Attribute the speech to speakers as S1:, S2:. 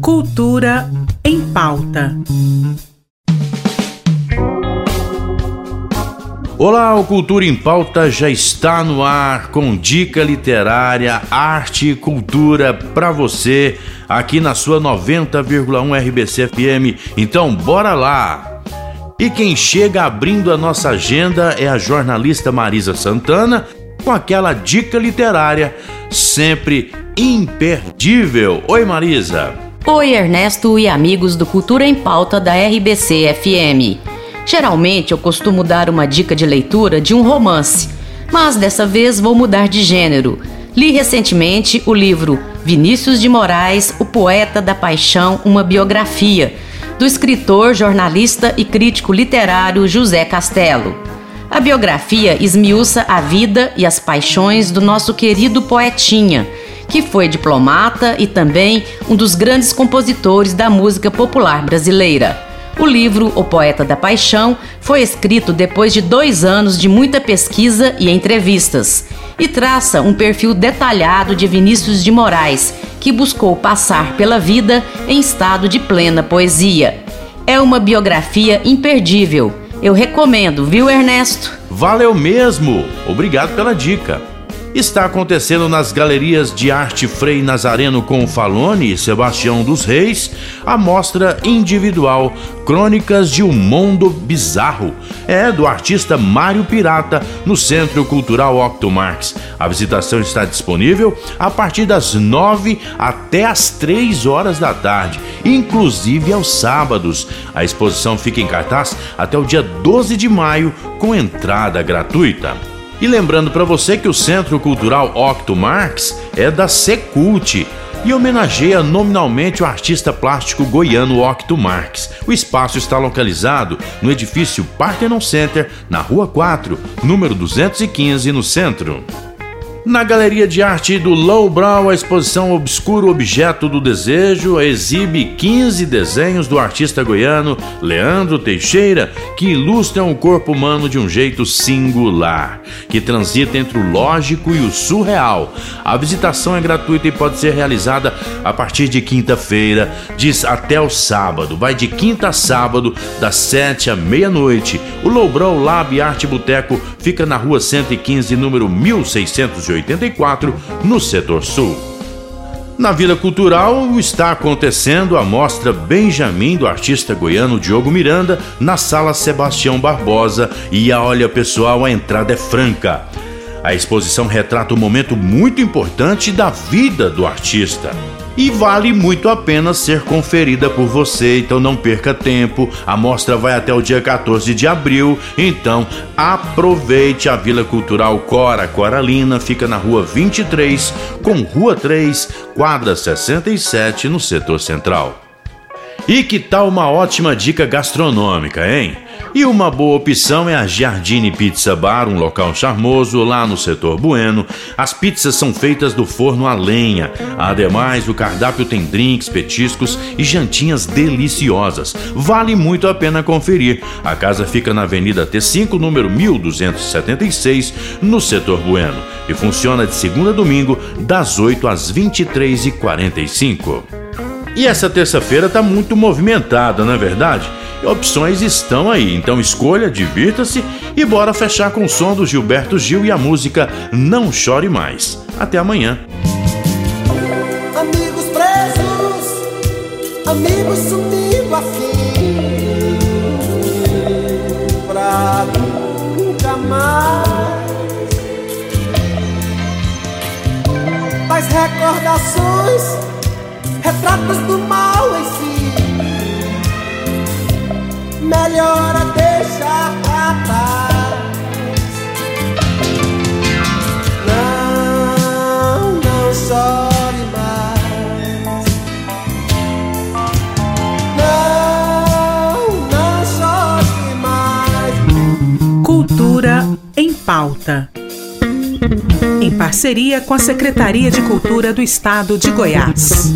S1: Cultura em pauta.
S2: Olá, o Cultura em Pauta já está no ar com dica literária, arte e cultura para você aqui na sua 90,1 RBC FM. Então, bora lá! E quem chega abrindo a nossa agenda é a jornalista Marisa Santana com aquela dica literária sempre imperdível. Oi, Marisa.
S3: Oi, Ernesto e amigos do Cultura em Pauta da RBC FM. Geralmente eu costumo dar uma dica de leitura de um romance, mas dessa vez vou mudar de gênero. Li recentemente o livro Vinícius de Moraes, O Poeta da Paixão, uma biografia, do escritor, jornalista e crítico literário José Castelo. A biografia esmiuça a vida e as paixões do nosso querido poetinha, que foi diplomata e também um dos grandes compositores da música popular brasileira. O livro O Poeta da Paixão foi escrito depois de dois anos de muita pesquisa e entrevistas e traça um perfil detalhado de Vinícius de Moraes, que buscou passar pela vida em estado de plena poesia. É uma biografia imperdível. Eu recomendo, viu, Ernesto?
S2: Valeu mesmo! Obrigado pela dica está acontecendo nas galerias de arte Frei Nazareno com Falone e Sebastião dos Reis a mostra individual Crônicas de um Mundo Bizarro. É do artista Mário Pirata no Centro Cultural Octomarx. A visitação está disponível a partir das 9 até as 3 horas da tarde, inclusive aos sábados. A exposição fica em cartaz até o dia 12 de maio com entrada gratuita. E lembrando para você que o Centro Cultural Octo Marx é da Secult e homenageia nominalmente o artista plástico goiano Octo Marx. O espaço está localizado no edifício Parthenon Center, na Rua 4, número 215, no centro. Na Galeria de Arte do Lowbrow, a exposição Obscuro Objeto do Desejo exibe 15 desenhos do artista goiano Leandro Teixeira que ilustram o corpo humano de um jeito singular, que transita entre o lógico e o surreal. A visitação é gratuita e pode ser realizada a partir de quinta-feira, diz até o sábado. Vai de quinta a sábado, das 7 à meia-noite. O Lowbrow Lab Arte Boteco fica na rua 115, número 1680. 1984, no setor sul. Na vida cultural está acontecendo a mostra Benjamin do artista goiano Diogo Miranda na sala Sebastião Barbosa e a olha pessoal a entrada é franca. A exposição retrata um momento muito importante da vida do artista e vale muito a pena ser conferida por você, então não perca tempo. A mostra vai até o dia 14 de abril, então aproveite a Vila Cultural Cora Coralina, fica na rua 23, com Rua 3, quadra 67, no setor central. E que tal uma ótima dica gastronômica, hein? E uma boa opção é a Giardini Pizza Bar, um local charmoso lá no setor Bueno. As pizzas são feitas do forno a lenha. Ademais, o cardápio tem drinks, petiscos e jantinhas deliciosas. Vale muito a pena conferir. A casa fica na Avenida T5, número 1276, no setor Bueno, e funciona de segunda a domingo, das 8 às 23h45. E essa terça-feira está muito movimentada, não é verdade? Opções estão aí, então escolha, divirta-se e bora fechar com o som do Gilberto Gil e a música Não Chore Mais. Até amanhã.
S4: Amigos presos, amigos sumindo assim, pra nunca mais. Mas recordações, retratos do mal em si melhor a deixar pra trás. Não, não chore mais. Não, não chore mais.
S1: Cultura em pauta. Em parceria com a Secretaria de Cultura do Estado de Goiás.